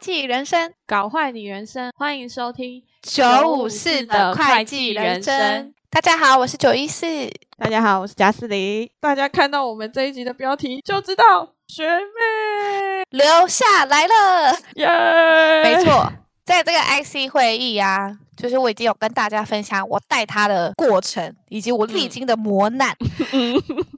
计人生，搞坏你人生。欢迎收听九五四的会计人生。大家好，我是九一四。大家好，我是贾斯林。大家看到我们这一集的标题就知道，学妹留下来了。耶！没错，在这个 IC 会议啊。就是我已经有跟大家分享我带他的过程，以及我历经的磨难。嗯、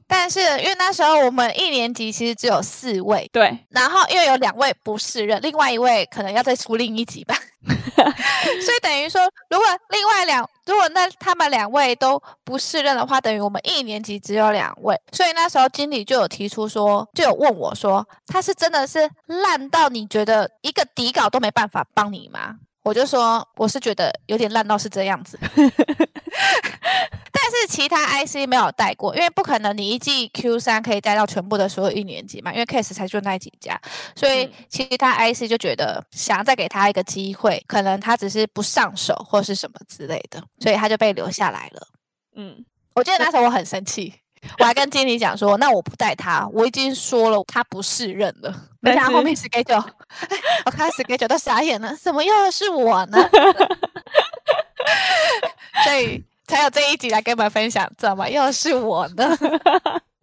但是因为那时候我们一年级其实只有四位，对。然后因为有两位不适任，另外一位可能要再出另一集吧。所以等于说，如果另外两，如果那他们两位都不适任的话，等于我们一年级只有两位。所以那时候经理就有提出说，就有问我说，他是真的是烂到你觉得一个底稿都没办法帮你吗？我就说，我是觉得有点烂到是这样子，但是其他 IC 没有带过，因为不可能你一季 Q 三可以带到全部的所有一年级嘛，因为 case 才就那几家，所以其他 IC 就觉得想要再给他一个机会，可能他只是不上手或是什么之类的，所以他就被留下来了。嗯，我记得那时候我很生气。我还跟经理讲说，那我不带他，我已经说了他不适任了。没想到后面 schedule，我看 schedule 都傻眼了，怎么又是我呢？所以才有这一集来跟我们分享，怎么又是我呢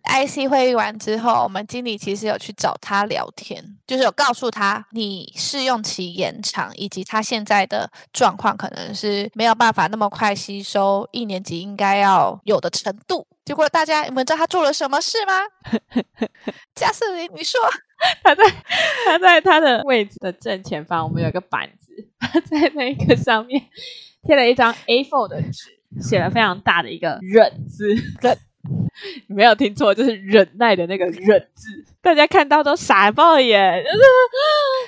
？IC 会议完之后，我们经理其实有去找他聊天，就是有告诉他你试用期延长，以及他现在的状况可能是没有办法那么快吸收一年级应该要有的程度。结果大家你们知道他做了什么事吗？加瑟琳，你说他在他在他的位置的正前方，我们有个板子，他在那个上面贴了一张 A4 的纸，写了非常大的一个忍字。忍 你没有听错，就是忍耐的那个忍字，大家看到都傻爆眼，就是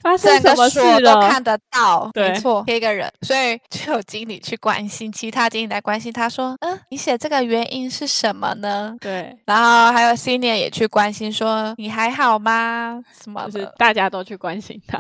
发生什么事了？都看得到，没错，贴一个人，所以就有经理去关心，其他经理来关心他说，嗯，你写这个原因是什么呢？对，然后还有 senior 也去关心说，你还好吗？什么的，就是大家都去关心他。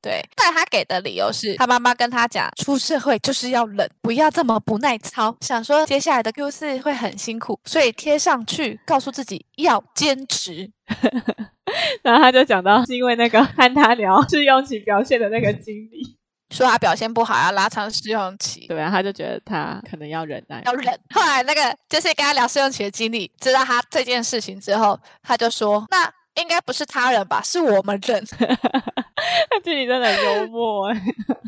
对，但他给的理由是他妈妈跟他讲，出社会就是要忍，不要这么不耐操。想说接下来的 Q 四会很辛苦，所以贴上去告诉自己要坚持。然后他就讲到，是因为那个和他聊试用期表现的那个经理 说他表现不好，要拉长试用期。对啊，他就觉得他可能要忍耐，要忍。后来那个就是跟他聊试用期的经历知道他这件事情之后，他就说那。应该不是他人吧？是我们人。他自己真的很幽默哎。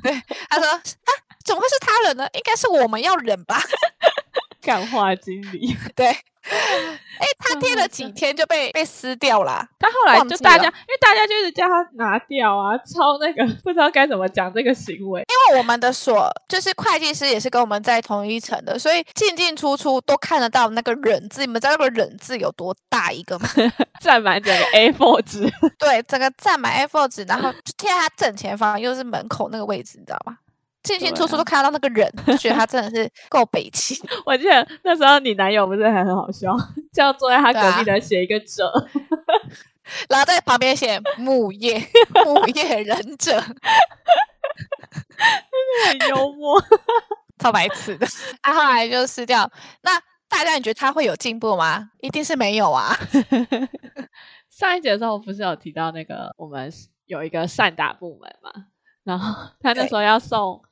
对，他说啊，怎么会是他人呢？应该是我们要忍吧？干话经理。对。哎，他贴了几天就被被撕掉了。他后来就大家，因为大家就是叫他拿掉啊，抄那个不知道该怎么讲这个行为。因为我们的所就是会计师也是跟我们在同一层的，所以进进出出都看得到那个忍字。你们知道那个忍字有多大一个吗？占满整个 A4 纸。对，整个占满 A4 纸，然后贴在他正前方，又是门口那个位置，你知道吗？进进出出都看到那个人，就觉得他真的是够北气。我记得那时候你男友不是还很好笑，就要坐在他隔壁的写一个者，啊、然后在旁边写木叶 木叶忍者，真的很幽默，超白痴的。他、啊、后来就撕掉。那大家你觉得他会有进步吗？一定是没有啊。上一节的时候不是有提到那个我们有一个善打部门嘛？然后他那时候要送。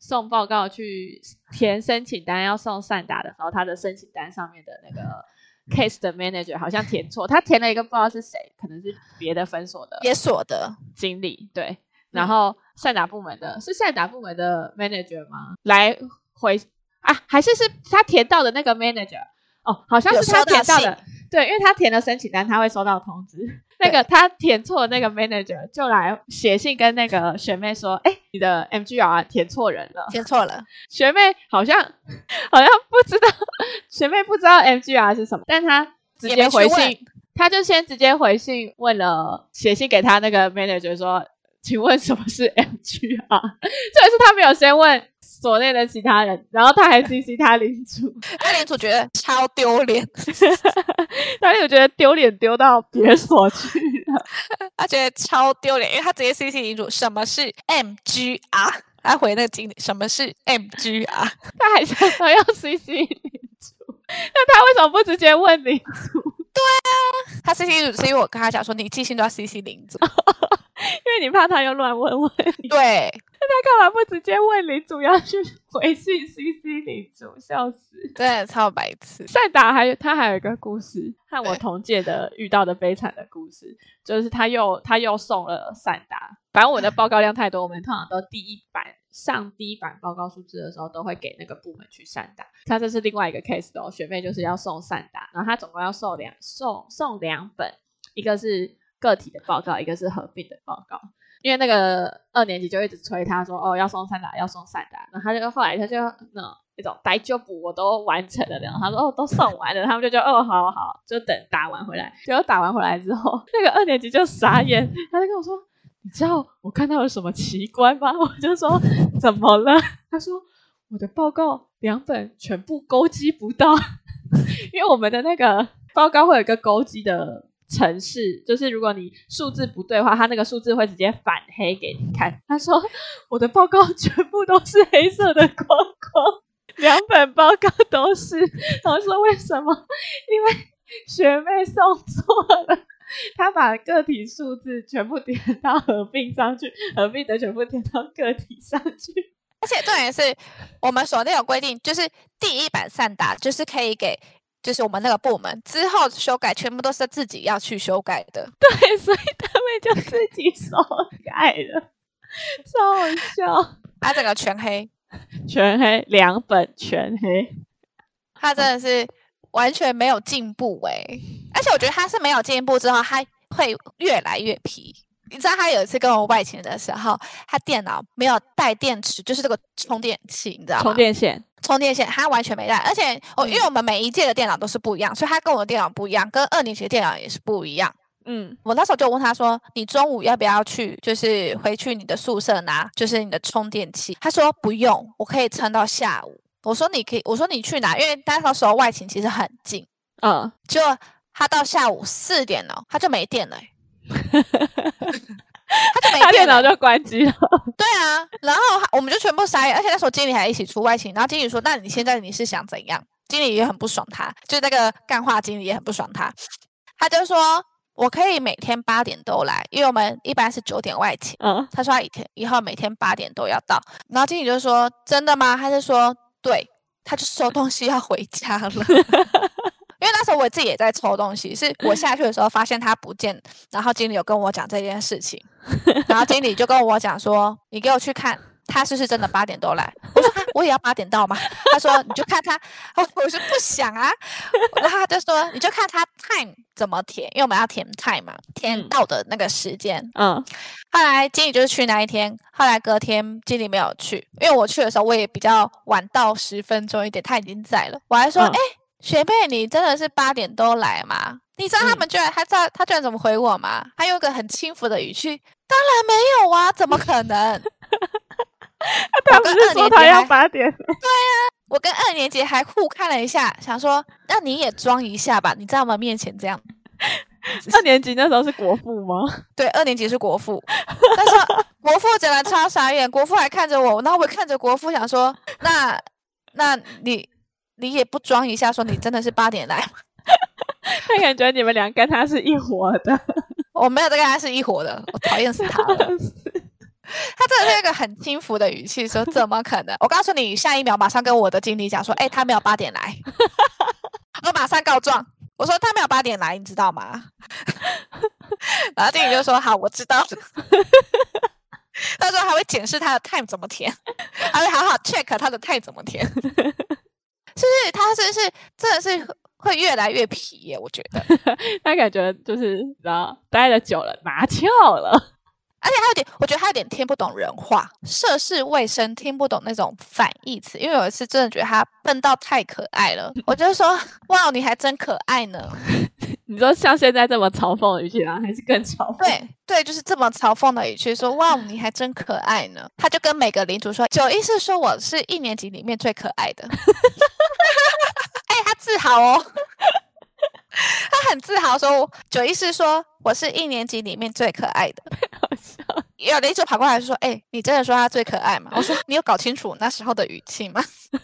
送报告去填申请单，要送善达的时候，他的申请单上面的那个 case 的 manager 好像填错，他填了一个不知道是谁，可能是别的分所的，别所的经理对。然后善达部门的是善达部门的 manager 吗？来回啊，还是是他填到的那个 manager？哦，好像是他填到的，对，因为他填了申请单，他会收到通知。那个他填错那个 manager 就来写信跟那个学妹说：“哎，你的 MGR 填错人了，填错了。”学妹好像好像不知道，学妹不知道 MGR 是什么，但她直接回信，她就先直接回信问了，写信给他那个 manager 说：“请问什么是 MGR？” 这也是他没有先问。所内的其他人，然后他还 CC 他领主，他领主觉得超丢脸，他领主觉得丢脸丢到别所去了，他觉得超丢脸，因为他直接 CC 领主什么是 MGR，他回那个经理什么是 MGR，他还想说要 CC 领主，那他为什么不直接问领主？对啊，他 CC 领主是因为我跟他讲说你寄信都要 CC 领主。因为你怕他又乱问问题。对。那他干嘛不直接问领主要去回信 CC 领主？笑死！真的超白痴。善达还有他还有一个故事，和我同届的遇到的悲惨的故事，就是他又他又送了善达。反正我的报告量太多，我们通常都第一版上第一版报告数字的时候，都会给那个部门去善达。他这是另外一个 case 哦，学妹就是要送善达，然后他总共要送两送送两本，一个是个体的报告，一个是合并的报告。因为那个二年级就一直催他说，哦，要送赛达，要送赛达，然后他就后来他就那那种大丈夫我都完成了，然后他说哦，都送完了，他们就觉得哦，好好，就等打完回来。结果打完回来之后，那个二年级就傻眼，他就跟我说，你知道我看到了什么奇观吗？我就说怎么了？他说我的报告两本全部勾稽不到，因为我们的那个报告会有一个勾稽的。城市就是，如果你数字不对的话，它那个数字会直接反黑给你看。他说我的报告全部都是黑色的框框，两本报告都是。然后说为什么？因为学妹送错了，他把个体数字全部填到合并上去，合并的全部填到个体上去。而且重点是我们所内有规定，就是第一版赛达就是可以给。就是我们那个部门之后修改，全部都是自己要去修改的。对，所以他们就自己修改了，超好笑。他整个全黑，全黑，两本全黑。他真的是完全没有进步哎！而且我觉得他是没有进步之后，他会越来越皮。你知道他有一次跟我外勤的时候，他电脑没有带电池，就是这个充电器，你知道吗？充电线。充电线他完全没带，而且哦，因为我们每一届的电脑都是不一样，所以他跟我的电脑不一样，跟二年级的电脑也是不一样。嗯，我那时候就问他说：“你中午要不要去，就是回去你的宿舍拿，就是你的充电器？”他说：“不用，我可以撑到下午。”我说：“你可以，我说你去拿？因为那时候外勤其实很近。”嗯，就他到下午四点了，他就没电了。他就没电，电脑就关机了。对啊，然后我们就全部傻眼，而且那时候经理还一起出外勤。然后经理说：“那你现在你是想怎样？”经理也很不爽他，就那个干话经理也很不爽他。他就说：“我可以每天八点都来，因为我们一般是九点外勤。”嗯，他说他以前以后每天八点都要到。然后经理就说：“真的吗？”他就说：“对。”他就收东西要回家了。因为那时候我自己也在抽东西，是我下去的时候发现他不见，然后经理有跟我讲这件事情，然后经理就跟我讲说：“你给我去看他是不是真的八点多来。”我说：“我也要八点到吗？”他说：“你就看他。”我我说：“不想啊。”然后他就说：“你就看他 time 怎么填，因为我们要填 time 嘛，填到的那个时间。”嗯。后来经理就是去那一天，后来隔天经理没有去，因为我去的时候我也比较晚到十分钟一点，他已经在了。我还说：“哎、嗯。欸”学妹，你真的是八点多来吗？你知道他们居然，他知道他居然怎么回我吗？他用一个很轻浮的语气，当然没有啊，怎么可能？他不是说他要八点？对啊，我跟二年级还互看了一下，想说，那你也装一下吧，你在我们面前这样。二年级那时候是国父吗？对，二年级是国父。但是国父真的超傻眼，国父还看着我，然后我看着国父想说，那那你。你也不装一下，说你真的是八点来吗？他感觉你们俩跟他是一伙的。我没有在跟他是一伙的，我讨厌死他了。他真的是一个很轻浮的语气说：“怎么可能？”我告诉你，下一秒马上跟我的经理讲说：“哎、欸，他没有八点来。”我马上告状，我说他没有八点来，你知道吗？然后经理就说：“好，我知道。”他说还会检视他的 time 怎么填，还会好好 check 他的 time 怎么填。就是他，是是真的是会越来越皮耶，我觉得 他感觉就是然后待的久了拿翘了，而且他有点，我觉得他有点听不懂人话，涉世未深，听不懂那种反义词。因为有一次真的觉得他笨到太可爱了，我就说 哇，你还真可爱呢。你说像现在这么嘲讽的语气啊，还是更嘲讽？对对，就是这么嘲讽的语气说哇，你还真可爱呢。他就跟每个领主说，九一是说我是一年级里面最可爱的。哎、欸，他自豪哦，他很自豪说，九一是说我是一年级里面最可爱的。好笑。有领主跑过来说，哎、欸，你真的说他最可爱吗？我说你有搞清楚那时候的语气吗？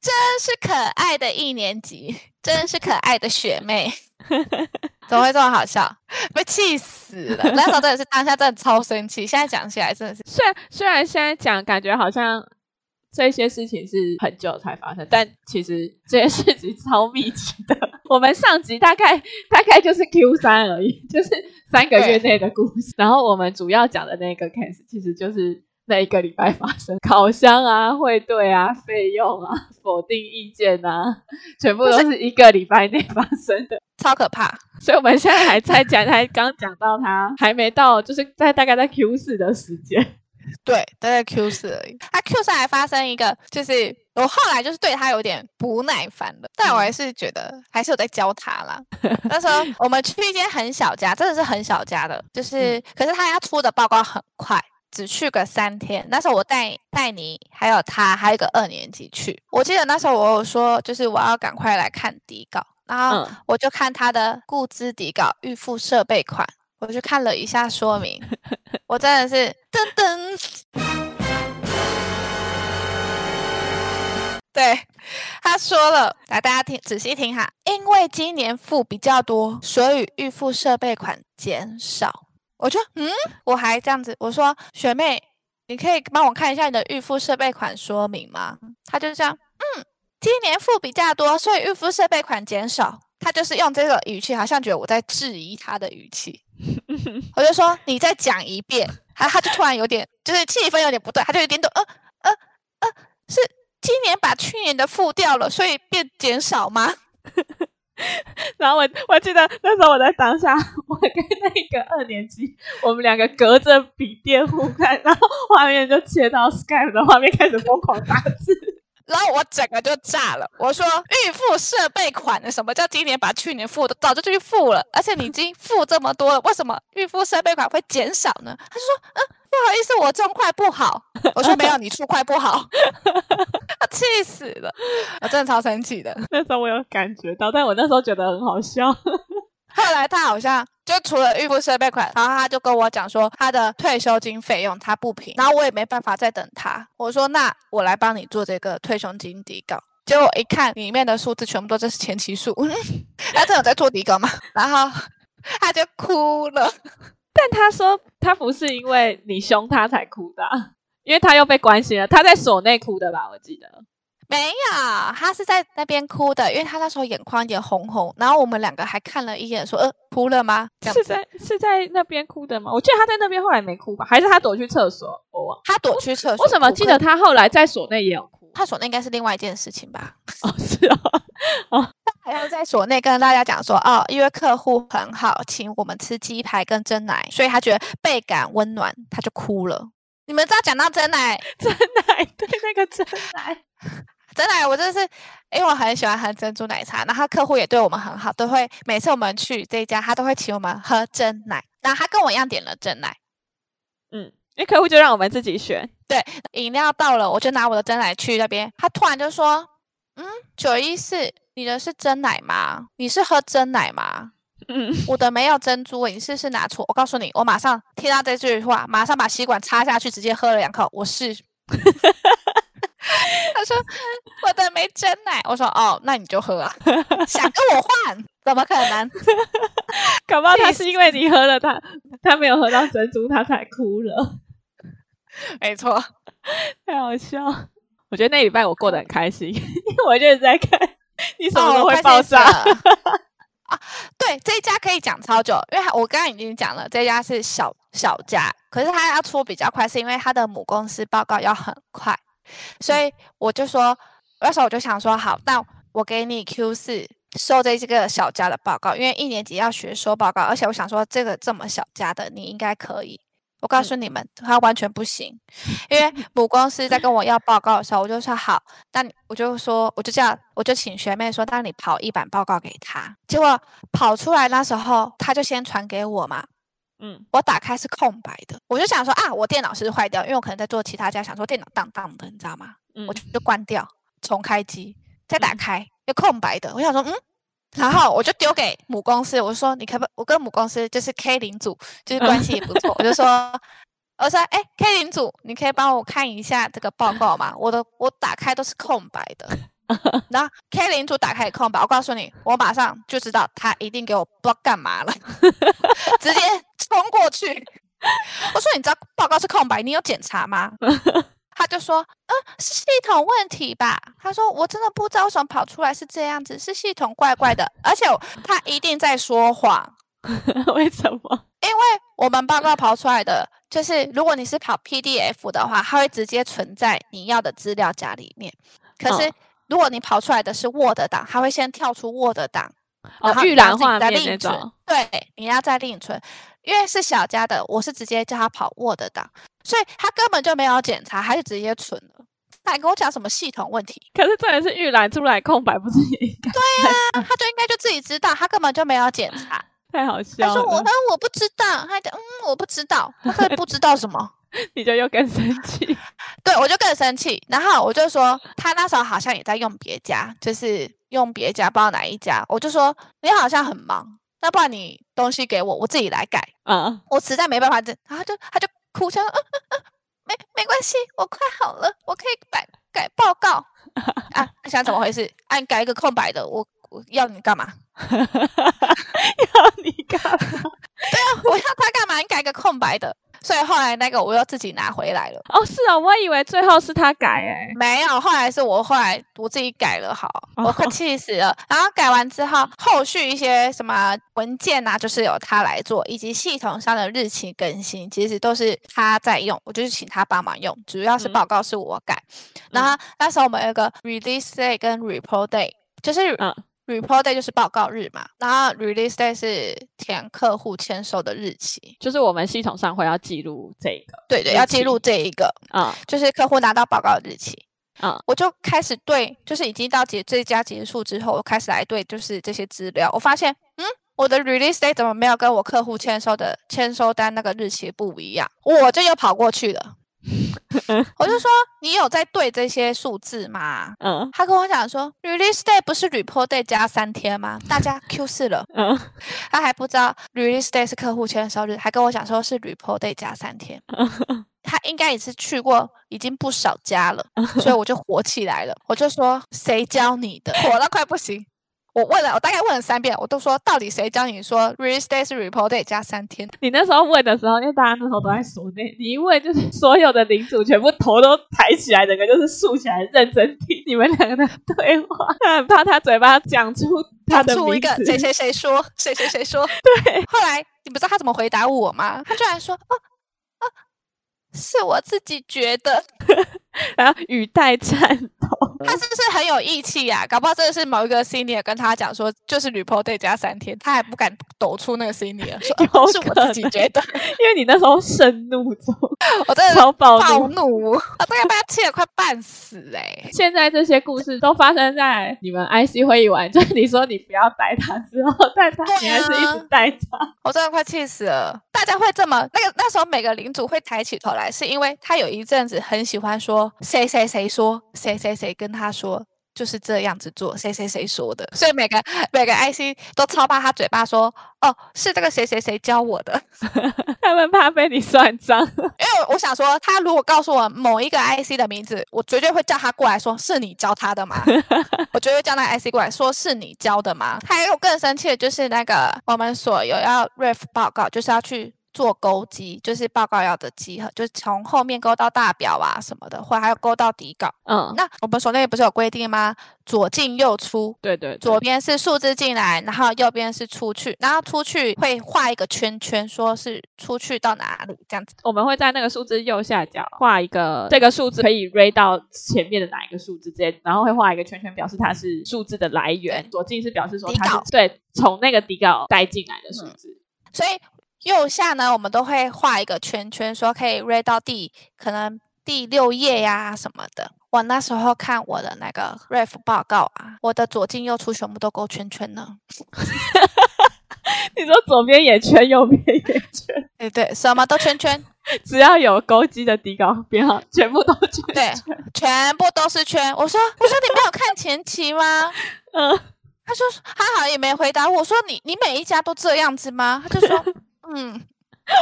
真是可爱的一年级，真是可爱的学妹。怎么会这么好笑？被气死了！那时候真的是当下真的超生气，现在讲起来真的是，虽然虽然现在讲感觉好像这些事情是很久才发生，但其实这些事情超密集的。我们上集大概大概就是 Q 三而已，就是三个月内的故事。然后我们主要讲的那个 case 其实就是。那一个礼拜发生烤箱啊、汇兑啊、费用啊、否定意见啊，全部都是一个礼拜内发生的，超可怕。所以我们现在还在讲，才刚讲到他还没到，就是在大概在 Q 四的时间。对，都在 Q 四而已。他 Q 四还发生一个，就是我后来就是对他有点不耐烦了，但我还是觉得还是有在教他啦。那时候我们去一间很小家，真的是很小家的，就是、嗯、可是他要出的报告很快。只去个三天，那时候我带带你，还有他，还有一个二年级去。我记得那时候我有说，就是我要赶快来看底稿，然后我就看他的固资底稿预付设备款，我就看了一下说明，我真的是噔噔。对，他说了，来大家听仔细听哈，因为今年付比较多，所以预付设备款减少。我就嗯，我还这样子，我说学妹，你可以帮我看一下你的预付设备款说明吗？他就是这样，嗯，今年付比较多，所以预付设备款减少。他就是用这个语气，好像觉得我在质疑他的语气。我就说你再讲一遍，他他就突然有点，就是气氛有点不对，他就有点懂，呃呃呃，是今年把去年的付掉了，所以变减少吗？然后我我记得那时候我在当下，我跟那个二年级，我们两个隔着笔电互看，然后画面就切到 Skype 的画面，开始疯狂打字，然后我整个就炸了。我说预付设备款的，什么叫今年把去年付的早就去付了？而且你已经付这么多了，为什么预付设备款会减少呢？他就说嗯。不好意思，我中快不好。我说没有，你出快不好。他气死了，我真的超生气的。那时候我有感觉到，但我那时候觉得很好笑。后来他好像就除了预付设备款，然后他就跟我讲说他的退休金费用他不平，然后我也没办法再等他。我说那我来帮你做这个退休金底稿。结果我一看里面的数字全部都这是前期数，他真的在做底稿吗？然后他就哭了。但他说他不是因为你凶他才哭的，因为他又被关心了。他在所内哭的吧？我记得没有，他是在那边哭的，因为他那时候眼眶也红红。然后我们两个还看了一眼，说：“呃，哭了吗？”是在是在那边哭的吗？我记得他在那边后来没哭吧？还是他躲去厕所？我忘。他躲去厕所。我怎么记得他后来在所内也有哭？他所内应该是另外一件事情吧？哦，是哦，哦。还要在所内跟大家讲说哦，因为客户很好，请我们吃鸡排跟珍奶，所以他觉得倍感温暖，他就哭了。你们知道讲到珍 奶，珍奶对那个珍奶，珍奶，我真的是因为我很喜欢喝珍珠奶茶，然后客户也对我们很好，都会每次我们去这一家，他都会请我们喝真奶。然后他跟我一样点了真奶，嗯，因为客户就让我们自己选。对，饮料到了，我就拿我的真奶去那边，他突然就说，嗯，九一四。你的是真奶吗？你是喝真奶吗？嗯，我的没有珍珠，你是是拿错。我告诉你，我马上听到这句话，马上把吸管插下去，直接喝了两口。我是，他说我的没真奶，我说哦，那你就喝啊，想跟我换，怎么可能？搞不好他是因为你喝了他，他没有喝到珍珠，他才哭了。没错，太好笑。我觉得那礼拜我过得很开心，因为我就是在看。你什么时候会爆炸？哦、啊，对，这一家可以讲超久，因为我刚刚已经讲了，这家是小小家，可是他要出比较快，是因为他的母公司报告要很快，所以我就说，那时候我就想说，好，那我给你 Q 四收这这个小家的报告，因为一年级要学收报告，而且我想说，这个这么小家的，你应该可以。我告诉你们，他完全不行，因为母公司在跟我要报告的时候，我就说好，那我就说，我就这样，我就请学妹说，那你跑一版报告给他。结果跑出来那时候，他就先传给我嘛，嗯，我打开是空白的，我就想说啊，我电脑是坏掉，因为我可能在做其他家，想说电脑当当的，你知道吗？我就就关掉，重开机，再打开，又空白的，我想说嗯。然后我就丢给母公司，我说：“你可不，我跟母公司就是 K 零组，就是关系也不错。”我就说：“我说，哎，K 零组，你可以帮我看一下这个报告吗？我的我打开都是空白的。”然后 K 零组打开空白，我告诉你，我马上就知道他一定给我不知道干嘛了，直接冲过去。我说：“你知道报告是空白，你有检查吗？” 他就说：“嗯，是系统问题吧？”他说：“我真的不知道为什么跑出来是这样子，是系统怪怪的，而且他一定在说谎。为什么？因为我们报告跑出来的就是，如果你是跑 PDF 的话，它会直接存在你要的资料夹里面。可是如果你跑出来的是 Word 档，它会先跳出 Word 档，哦，预览画面那种。对，你要再另存。”因为是小家的，我是直接叫他跑 Word 档，所以他根本就没有检查，他就直接存了。他还跟我讲什么系统问题？可是这也是预览出来空白，不是也应该？对呀、啊，他就应该就自己知道，他根本就没有检查。太好笑了。他说我，他说我不知道，他讲嗯，我不知道，他说不知道什么？你就又更生气。对，我就更生气。然后我就说，他那时候好像也在用别家，就是用别家，不知道哪一家。我就说，你好像很忙。那不然你东西给我，我自己来改。嗯，我实在没办法，这然后就他就哭说，嗯嗯嗯，没没关系，我快好了，我可以改改报告。啊，他想怎么回事？按、啊、改一个空白的，我我要你干嘛？要你干嘛？对啊，我要他干嘛？你改个空白的。所以后来那个我又自己拿回来了。哦，是哦，我以为最后是他改诶。没有，后来是我后来我自己改了，好，我快 气死了。然后改完之后，后续一些什么文件啊，就是由他来做，以及系统上的日期更新，其实都是他在用，我就是请他帮忙用，主要是报告是我改。嗯、然后那时候我们有个 release day 跟 report day，就是嗯。Report day 就是报告日嘛，然后 Release day 是填客户签收的日期，就是我们系统上会要记录这个，对对，要记录这一个啊，嗯、就是客户拿到报告的日期啊，嗯、我就开始对，就是已经到结这家结束之后，我开始来对，就是这些资料，我发现，嗯，我的 Release day 怎么没有跟我客户签收的签收单那个日期不一样，我就又跑过去了。我就说，你有在对这些数字吗？嗯，他跟我讲说，release day 不是 report day 加三天吗？大家 Q 四了。嗯，他还不知道 release day 是客户签收日，还跟我讲说是 report day 加三天。嗯，他应该也是去过已经不少家了，所以我就火起来了。我就说，谁教你的？火到快不行。我问了，我大概问了三遍，我都说到底谁教你说 release day 是 report day 加三天？你那时候问的时候，因为大家那时候都在所内，你一问就是所有的领主全部头都抬起来，整个就是竖起来认真听你们两个的对话，他很怕他嘴巴讲出他的名字，谁谁谁说，谁谁谁说。对，后来你不知道他怎么回答我吗？他居然说，哦哦，是我自己觉得。然后语带颤抖，他是不是很有义气呀？搞不好真的是某一个 senior 跟他讲说，就是 report day 加三天，他还不敢抖出那个 senior，是我自己觉得，因为你那时候盛怒中，我真的超暴怒，我大概被他气得快半死哎、欸！现在这些故事都发生在你们 IC 会议完，就是你说你不要带他之后带他，你还是一直带他，我真的快气死了！大家会这么那个那时候每个领主会抬起头来，是因为他有一阵子很喜欢说。谁谁谁说？谁谁谁跟他说就是这样子做？谁谁谁说的？所以每个每个 IC 都超怕他嘴巴说哦，是这个谁谁谁教我的。他们怕被你算账，因为我想说，他如果告诉我某一个 IC 的名字，我绝对会叫他过来说是你教他的吗？我绝对会叫那个 IC 过来说是你教的吗？还有更生气的就是那个我们所有要 ref 报告，就是要去。做勾稽就是报告要的稽核，就是从后面勾到大表啊什么的，或还有勾到底稿。嗯，那我们所内不是有规定吗？左进右出。对，对对，左边是数字进来，然后右边是出去，然后出去会画一个圈圈，说是出去到哪里这样子。我们会在那个数字右下角画一个这个数字可以 read 到前面的哪一个数字之间，然后会画一个圈圈，表示它是数字的来源。左进是表示说它是底稿对，从那个底稿带进来的数字，嗯、所以。右下呢，我们都会画一个圈圈，说可以 read 到第可能第六页呀什么的。我那时候看我的那个 ref 报告啊，我的左进右出全部都勾圈圈呢。你说左边也圈，右边也圈，对对，什么都圈圈，只要有勾机的底稿编号，全部都圈圈，对，全部都是圈。我说，我说你没有看前期吗？嗯，他说他好像也没回答我。我说你你每一家都这样子吗？他就说。嗯，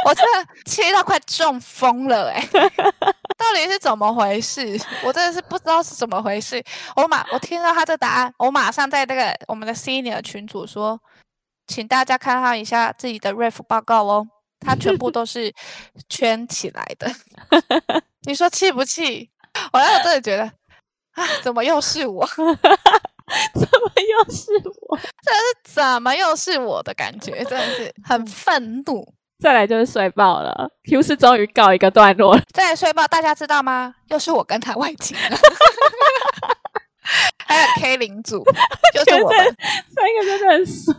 我真的气到快中风了哎、到底是怎么回事？我真的是不知道是怎么回事。我马我听到他这答案，我马上在那个我们的 senior 群组说，请大家看看一下自己的 ref 报告哦，他全部都是圈起来的。你说气不气？我那时候真的觉得，啊，怎么又是我？怎么又是我？这是怎么又是我的感觉？真的是很愤怒。再来就是帅爆了，Q 是终于告一个段落了。再来帅爆，大家知道吗？又是我跟他外景了。还有 K 零组，就是我们 三个真的很衰。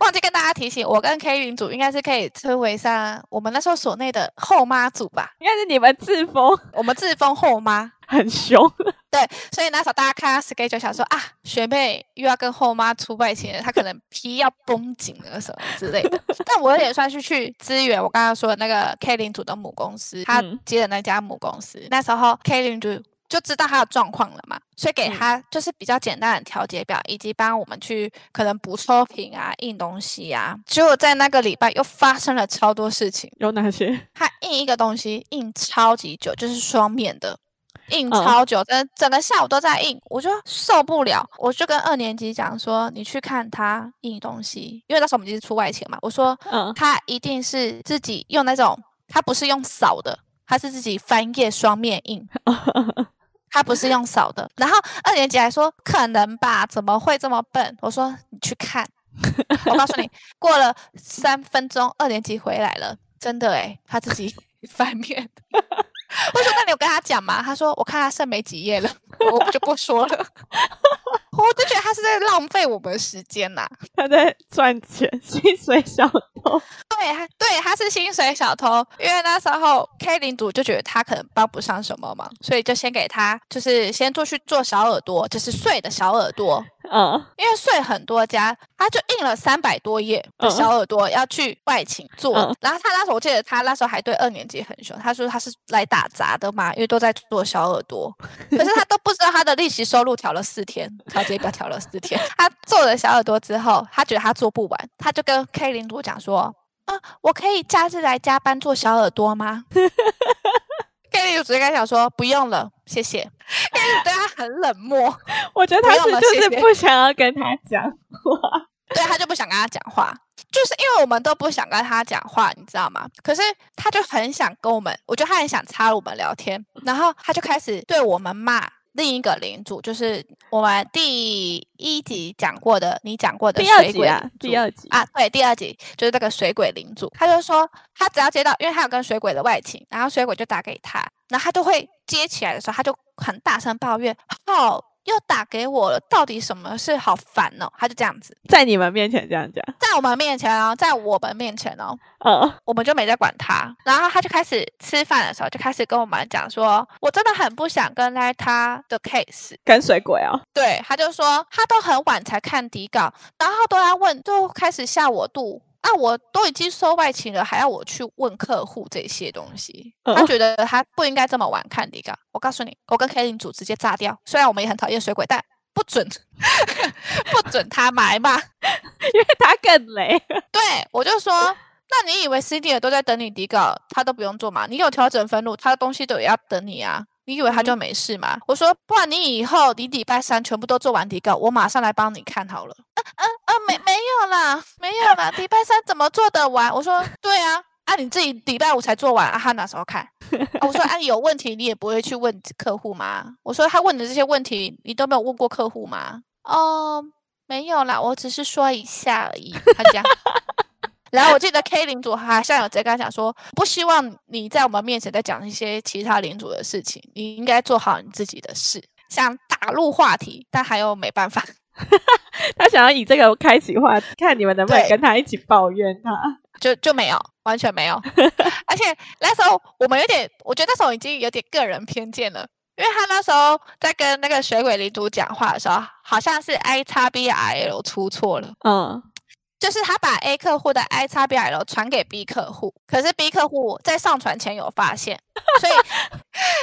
忘记跟大家提醒，我跟 K 零组应该是可以称为上我们那时候所内的后妈组吧？应该是你们自封，我们自封后妈。很凶，对，所以那时候大家看到 schedule 想说啊，学妹又要跟后妈出外勤了，她可能皮要绷紧了什么之类的。但我也算是去支援我刚刚说的那个 K 领主的母公司，他接的那家母公司。嗯、那时候 K 领主就知道他的状况了嘛，所以给他就是比较简单的调节表，以及帮我们去可能补抽品啊、印东西啊。结果在那个礼拜又发生了超多事情，有哪些？他印一个东西印超级久，就是双面的。印超久，整、嗯、整个下午都在印，我就受不了。我就跟二年级讲说：“你去看他印东西，因为那时候我们就是出外勤嘛。”我说：“嗯，他一定是自己用那种，他不是用扫的，他是自己翻页双面印，他不是用扫的。”然后二年级还说：“可能吧，怎么会这么笨？”我说：“你去看。”我告诉你，过了三分钟，二年级回来了，真的诶，他自己 翻面。我说：“那你有跟他讲吗？”他说：“我看他剩没几页了，我就不说了。”我就觉得他是在浪费我们时间呐、啊，他在赚钱，薪水小偷。对，对，他是薪水小偷。因为那时候 K 领主就觉得他可能帮不上什么忙，所以就先给他，就是先做去做小耳朵，就是碎的小耳朵。嗯，因为睡很多家，他就印了三百多页的小耳朵要去外勤做。嗯、然后他那时候我记得他那时候还对二年级很凶，他说他是来打杂的嘛，因为都在做小耳朵。可是他都不知道他的利息收入调了四天。调节表调了四天。他做了小耳朵之后，他觉得他做不完，他就跟 K 领主讲说：“啊，我可以假日来加班做小耳朵吗 ？”K 领主直接跟他讲说：“不用了，谢谢。”K 领主对他很冷漠，我觉得他是就是不想要跟他讲话，对，他就不想跟他讲话，就是因为我们都不想跟他讲话，你知道吗？可是他就很想跟我们，我觉得他很想插我们聊天，然后他就开始对我们骂。另一个领主就是我们第一集讲过的，你讲过的水鬼啊，第二集啊，对，第二集就是那个水鬼领主，他就说他只要接到，因为他有跟水鬼的外勤，然后水鬼就打给他，然后他就会接起来的时候，他就很大声抱怨，好。又打给我了，到底什么事？好烦哦！他就这样子在你们面前这样讲，在我们面前哦，在我们面前哦，嗯，我们就没在管他。然后他就开始吃饭的时候，就开始跟我们讲说，我真的很不想跟来他的 case 跟水鬼哦。对，他就说他都很晚才看底稿，然后都要问，就开始下我肚。啊！我都已经收外勤了，还要我去问客户这些东西？哦、他觉得他不应该这么晚看底稿。我告诉你，我跟 K 领主直接炸掉。虽然我们也很讨厌水鬼，但不准 不准他埋嘛，因为他更雷。对，我就说，那你以为 CD 也都在等你底稿，他都不用做嘛？你有调整分录，他的东西都也要等你啊。你以为他就没事吗？嗯、我说，不然你以后你礼拜三全部都做完底稿，我马上来帮你看好了。嗯嗯嗯，没没有啦，没有啦，礼拜三怎么做得完？我说，对啊，啊你自己礼拜五才做完，啊他哪时候看？啊、我说，啊你有问题你也不会去问客户吗？我说他问的这些问题你都没有问过客户吗？哦，没有啦，我只是说一下而已。他讲。然后我记得 K 领主好像有在跟他讲说，不希望你在我们面前再讲一些其他领主的事情，你应该做好你自己的事。想打入话题，但还有没办法，他想要以这个开启话题，看你们能不能跟他一起抱怨他，就就没有，完全没有。而且那时候我们有点，我觉得那时候已经有点个人偏见了，因为他那时候在跟那个水鬼领主讲话的时候，好像是 I 叉 B R L 出错了，嗯。就是他把 A 客户的 I 叉 B L 传给 B 客户，可是 B 客户在上传前有发现，所以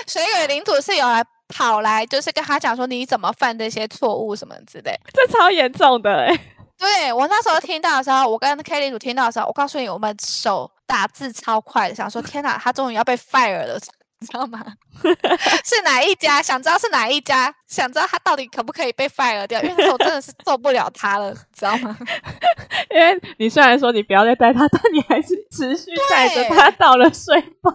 水鬼领主是有来跑来，就是跟他讲说，你怎么犯这些错误什么之类，这超严重的哎、欸。对，我那时候听到的时候，我跟 K 领主听到的时候，我告诉你，我们手打字超快的，想说天哪，他终于要被 fire 了。知道吗？是哪一家？想知道是哪一家？想知道他到底可不可以被 fire 掉？因为那时候真的是受不了他了，知道吗？因为你虽然说你不要再带他，但你还是持续带着他到了税报。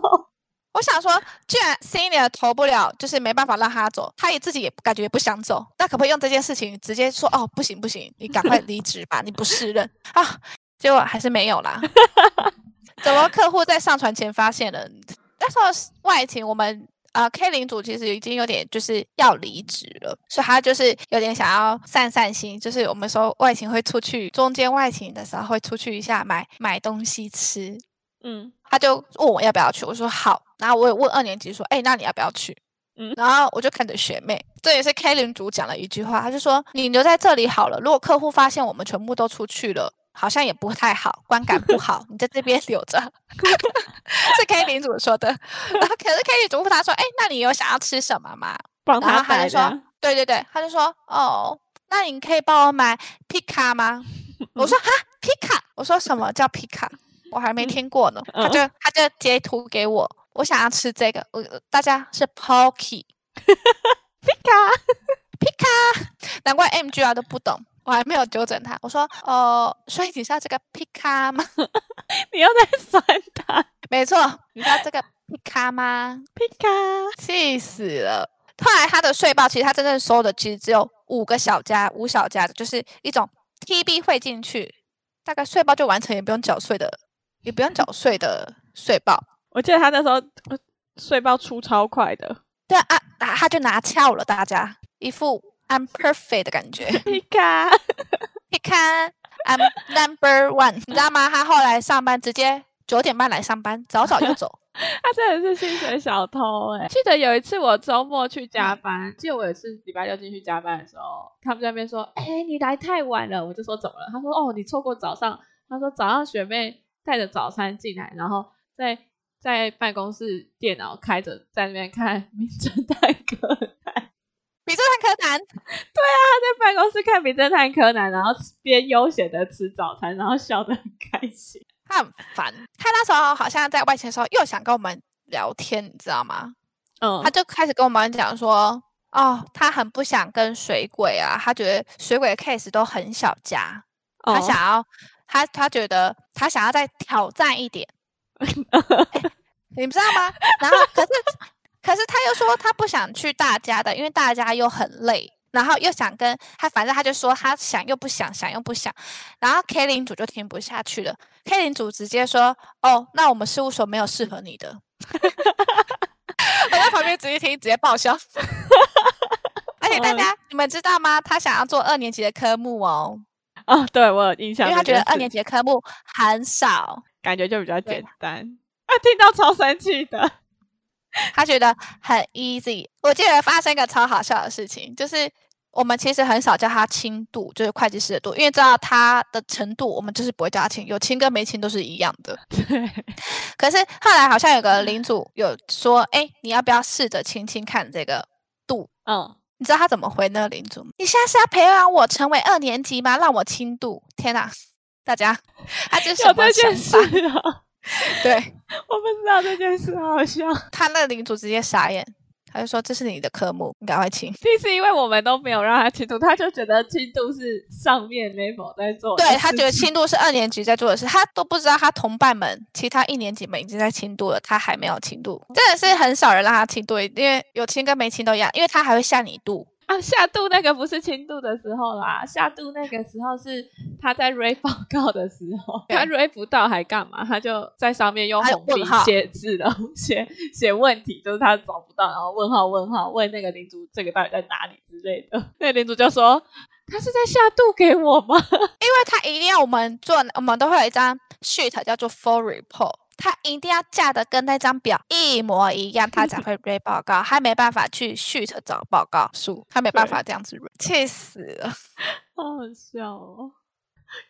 我想说，既然 senior 投不了，就是没办法让他走，他也自己也感觉也不想走，那可不可以用这件事情直接说哦，不行不行，你赶快离职吧，你不适任啊？结果还是没有啦。怎么客户在上船前发现了？那时候外勤我们呃 K 领组其实已经有点就是要离职了，所以他就是有点想要散散心，就是我们说外勤会出去，中间外勤的时候会出去一下买买东西吃。嗯，他就问我要不要去，我说好。然后我也问二年级说，哎，那你要不要去？嗯，然后我就看着学妹，这也是 K 领组讲了一句话，他就说你留在这里好了。如果客户发现我们全部都出去了，好像也不太好，观感不好。你在这边留着，是 K 领组说的。然 后可是 K 领组问他说，哎，那你有想要吃什么吗？帮他然后他就说，对对对，他就说，哦，那你可以帮我买皮卡吗？我说 哈，皮卡。我说什么叫皮卡？我还没听过呢，嗯、他就他就截图给我，我想要吃这个，我大家是 Pocky，皮卡皮卡，难怪 MGR 都不懂，我还没有纠正他，我说哦，所以你知道这个皮卡吗？你又在酸他？没错，你知道这个皮卡吗？皮卡，气死了。后来他的税报其实他真正收的其实只有五个小家，五小家的，就是一种 TB 汇进去，大概税报就完成，也不用缴税的。也不用缴税的税报，我记得他那时候税报出超快的。对啊，啊，他就拿翘了，大家一副 I'm perfect 的感觉。你看，你看，I'm number one，你知道吗？他后来上班直接九点半来上班，早早就走。他真的是薪水小偷哎！记得有一次我周末去加班，嗯、记得我有一次礼拜六进去加班的时候，他们在那边说：“哎、欸，你来太晚了。”我就说：“怎么了？”他说：“哦，你错过早上。”他说：“早上学妹。”带着早餐进来，然后在在办公室电脑开着，在那边看《名侦探柯南》。名侦探柯南？对啊，他在办公室看《名侦探柯南》，然后边悠闲的吃早餐，然后笑得很开心。他很烦，他那时候好像在外勤的时候又想跟我们聊天，你知道吗？嗯，他就开始跟我们讲说，哦，他很不想跟水鬼啊，他觉得水鬼的 case 都很小家，他想要。哦他他觉得他想要再挑战一点，欸，你知道吗？然后可是可是他又说他不想去大家的，因为大家又很累，然后又想跟他，反正他就说他想又不想，想又不想，然后 K 领组就听不下去了，K 领组直接说：“哦，那我们事务所没有适合你的。”我在旁边直接听，直接爆笑。而且大家你们知道吗？他想要做二年级的科目哦。哦，对我有印象，因为他觉得二年级的科目很少，感觉就比较简单。啊，听到超生气的，他觉得很 easy。我记得发生一个超好笑的事情，就是我们其实很少叫他轻度，就是会计师的度，因为知道他的程度，我们就是不会叫他轻，有轻跟没轻都是一样的。对。可是后来好像有个领主有说，哎，你要不要试着轻轻看这个度？嗯。你知道他怎么回那个领主吗？你现在是要培养我成为二年级吗？让我轻度？天哪！大家，他这是什么想法？对，我不知道这件事，好好笑。他那个领主直接傻眼，他就说：“这是你的科目，你赶快清。这是因为我们都没有让他清度，他就觉得轻度是上面 level 在做。对，他觉得轻度是二年级在做的事，他都不知道他同伴们其他一年级们已经在轻度了，他还没有轻度，真的是很少人让他轻度，因为有轻跟没轻都一样，因为他还会下你度。啊，下度那个不是轻度的时候啦，下度那个时候是他在 ray 报告的时候，他 ray 不到还干嘛？他就在上面用红笔写字然后，写写问题，就是他找不到，然后问号问号问那个领主这个到底在哪里之类的。那个领主就说他是在下度给我吗？因为他一定要我们做，我们都会有一张 sheet 叫做 full report。他一定要嫁的跟那张表一模一样，他才会 read 报告。他没办法去 sheet 找报告书，他没办法这样子 read，气死了，好好笑哦！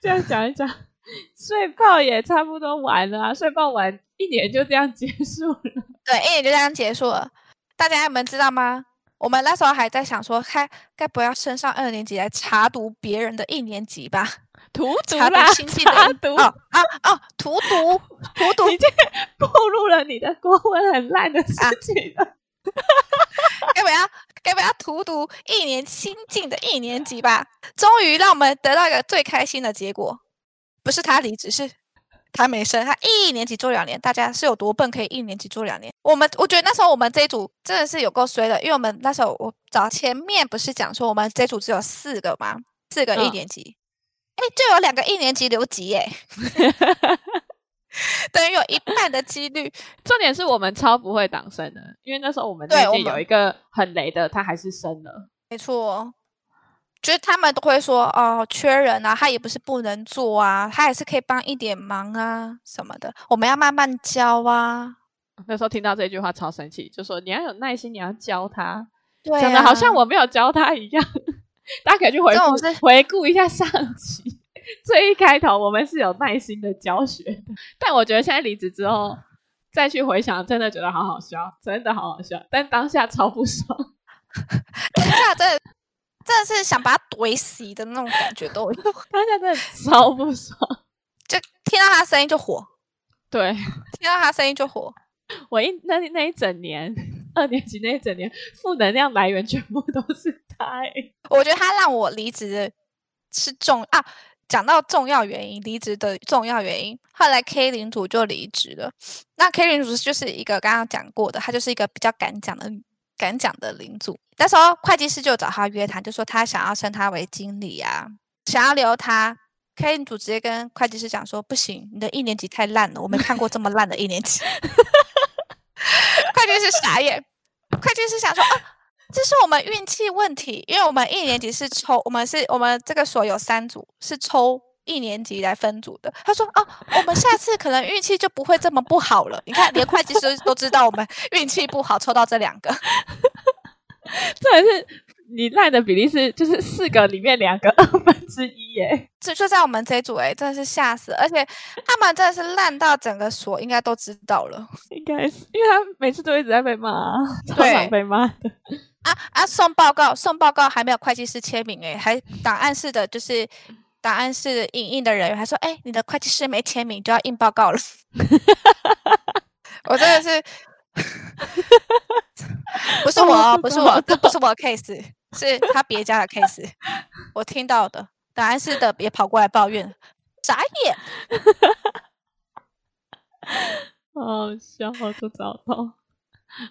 这样讲一讲，睡报也差不多完了啊，睡报完一年就这样结束了。对，一年就这样结束了。大家你们知道吗？我们那时候还在想说，该该不要升上二年级来查读别人的一年级吧？荼毒查啦，读新进的查读，哦啊哦，荼毒荼毒，你这暴露了你的国文很烂的事情了。该不要该不要荼毒一年新进的一年级吧？终于让我们得到一个最开心的结果，不是他离职，是他没升，他一年级做两年。大家是有多笨，可以一年级做两年？我们我觉得那时候我们这一组真的是有够衰的，因为我们那时候我早前面不是讲说我们这组只有四个吗？四个一年级，哎、嗯，就有两个一年级留级耶。等于有一半的几率，重点是我们超不会挡生的，因为那时候我们那届有一个很雷的，他还是生了。没错，就是他们都会说哦，缺人啊，他也不是不能做啊，他也是可以帮一点忙啊什么的，我们要慢慢教啊。那时候听到这句话超生气，就说你要有耐心，你要教他，讲的好像我没有教他一样。大家可以去回顾回顾一下上集。最一开头，我们是有耐心的教学的，但我觉得现在离职之后再去回想，真的觉得好好笑，真的好好笑。但当下超不爽，当下真的真的是想把他怼死的那种感觉都有。当下真的超不爽，就听到他声音就火。对，听到他声音就火。我一那那一整年 二年级那一整年，负能量来源全部都是他。我觉得他让我离职是重啊。讲到重要原因，离职的重要原因，后来 K 领主就离职了。那 K 领主就是一个刚刚讲过的，他就是一个比较敢讲的、敢讲的领主。那时候会计师就找他约谈，就说他想要升他为经理啊，想要留他。K 领主直接跟会计师讲说：“不行，你的一年级太烂了，我没看过这么烂的一年级。”会计师傻眼，会计师想说：“啊。”这是我们运气问题，因为我们一年级是抽，我们是我们这个所有三组是抽一年级来分组的。他说：“啊，我们下次可能运气就不会这么不好了。”你看，连会计师都知道我们运气不好，抽到这两个。这还是你烂的比例是就是四个里面两个 二分之一耶。就就在我们这一组哎，真的是吓死！而且他们真的是烂到整个所应该都知道了，应该是因为他每次都一直在被骂，对，常常被骂的。啊啊！送报告，送报告还没有会计师签名诶，还档案室的，就是档案室影印的人员还说：“哎，你的会计师没签名，就要印报告了。” 我真的是我，不是我，这不是我的 case，是他别家的 case。我听到的答案是的别跑过来抱怨，眨眼。好笑，我都找到。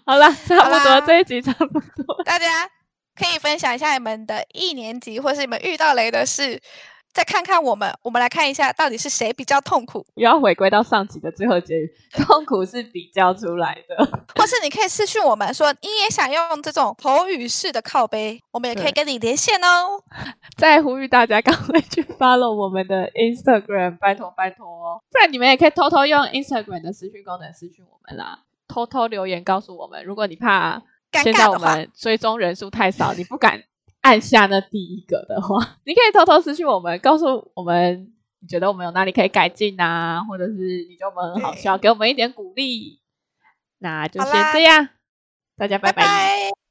好了，差不多这一集差不多。大家可以分享一下你们的一年级，或是你们遇到雷的事，再看看我们。我们来看一下，到底是谁比较痛苦？又要回归到上集的最后结语，痛苦是比较出来的。或是你可以私讯我们说，你也想用这种口语式的靠背，我们也可以跟你连线哦。再呼吁大家赶快去 follow 我们的 Instagram，拜托拜托哦。不然你们也可以偷偷用 Instagram 的私讯功能私讯我们啦。偷偷留言告诉我们，如果你怕现在我们追踪人数太少，你不敢按下那第一个的话，你可以偷偷私信我们，告诉我们你觉得我们有哪里可以改进啊，或者是你觉得我们很好笑，给我们一点鼓励。那就先这样，大家拜拜。拜拜。